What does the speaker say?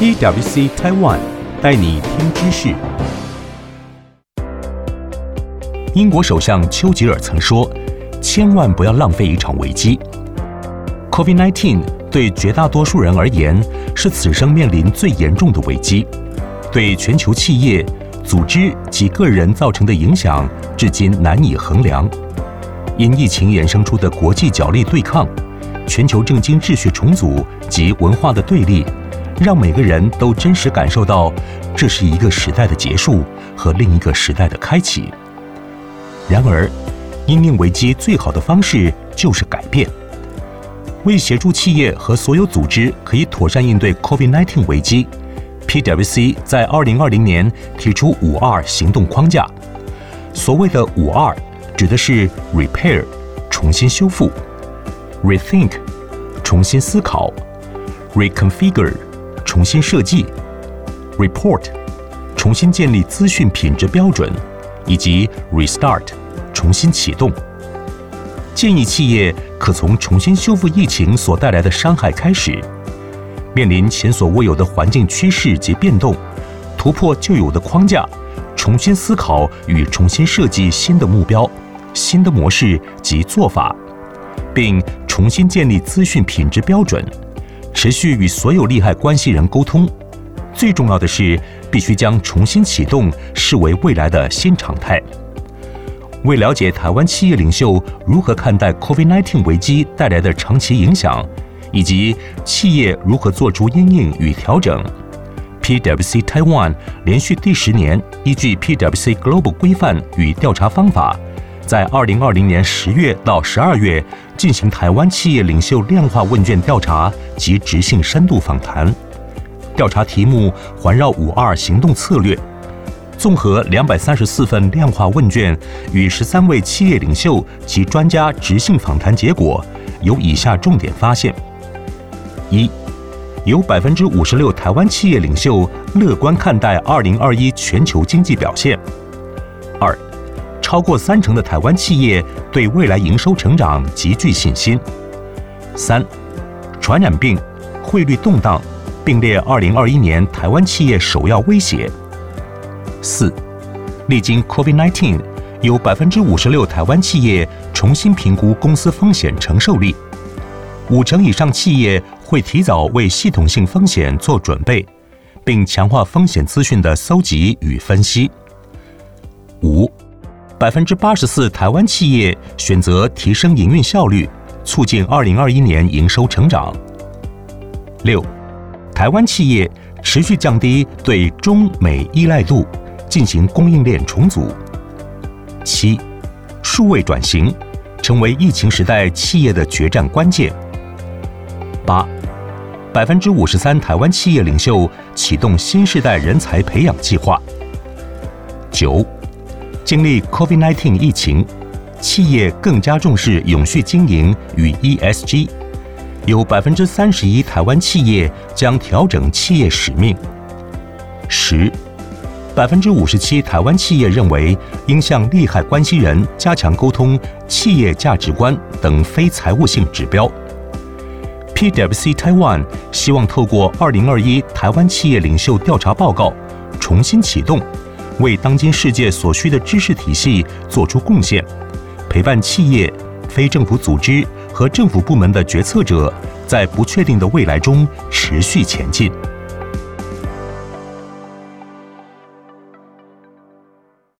PwC Taiwan 带你听知识。英国首相丘吉尔曾说：“千万不要浪费一场危机。”COVID-19 对绝大多数人而言是此生面临最严重的危机，对全球企业、组织及个人造成的影响至今难以衡量。因疫情衍生出的国际角力对抗、全球政经秩序重组及文化的对立，让每个人都真实感受到，这是一个时代的结束和另一个时代的开启。然而，因应危机最好的方式就是改变。为协助企业和所有组织可以妥善应对 COVID-19 危机，PwC 在2020年提出五二行动框架。所谓的五二指的是 Repair，重新修复；Rethink，重新思考；Reconfigure，重新设计；Report，重新建立资讯品质标准；以及 Restart，重新启动。建议企业可从重新修复疫情所带来的伤害开始，面临前所未有的环境趋势及变动，突破旧有的框架，重新思考与重新设计新的目标。新的模式及做法，并重新建立资讯品质标准，持续与所有利害关系人沟通。最重要的是，必须将重新启动视为未来的新常态。为了解台湾企业领袖如何看待 COVID-19 危机带来的长期影响，以及企业如何做出因应与调整，PwC Taiwan 连续第十年依据 PwC Global 规范与调查方法。在二零二零年十月到十二月进行台湾企业领袖量化问卷调查及质性深度访谈，调查题目环绕五二行动策略。综合两百三十四份量化问卷与十三位企业领袖及专家质性访谈结果，有以下重点发现：一，有百分之五十六台湾企业领袖乐观看待二零二一全球经济表现；超过三成的台湾企业对未来营收成长极具信心。三，传染病、汇率动荡并列二零二一年台湾企业首要威胁。四，历经 COVID-19，有百分之五十六台湾企业重新评估公司风险承受力。五成以上企业会提早为系统性风险做准备，并强化风险资讯的搜集与分析。五。百分之八十四台湾企业选择提升营运效率，促进二零二一年营收成长。六，台湾企业持续降低对中美依赖度，进行供应链重组。七，数位转型成为疫情时代企业的决战关键。八，百分之五十三台湾企业领袖启动新世代人才培养计划。九。经历 COVID-19 疫情，企业更加重视永续经营与 ESG，有百分之三十一台湾企业将调整企业使命。十，百分之五十七台湾企业认为应向利害关系人加强沟通企业价值观等非财务性指标。PwC Taiwan 希望透过二零二一台湾企业领袖调查报告，重新启动。为当今世界所需的知识体系做出贡献，陪伴企业、非政府组织和政府部门的决策者，在不确定的未来中持续前进。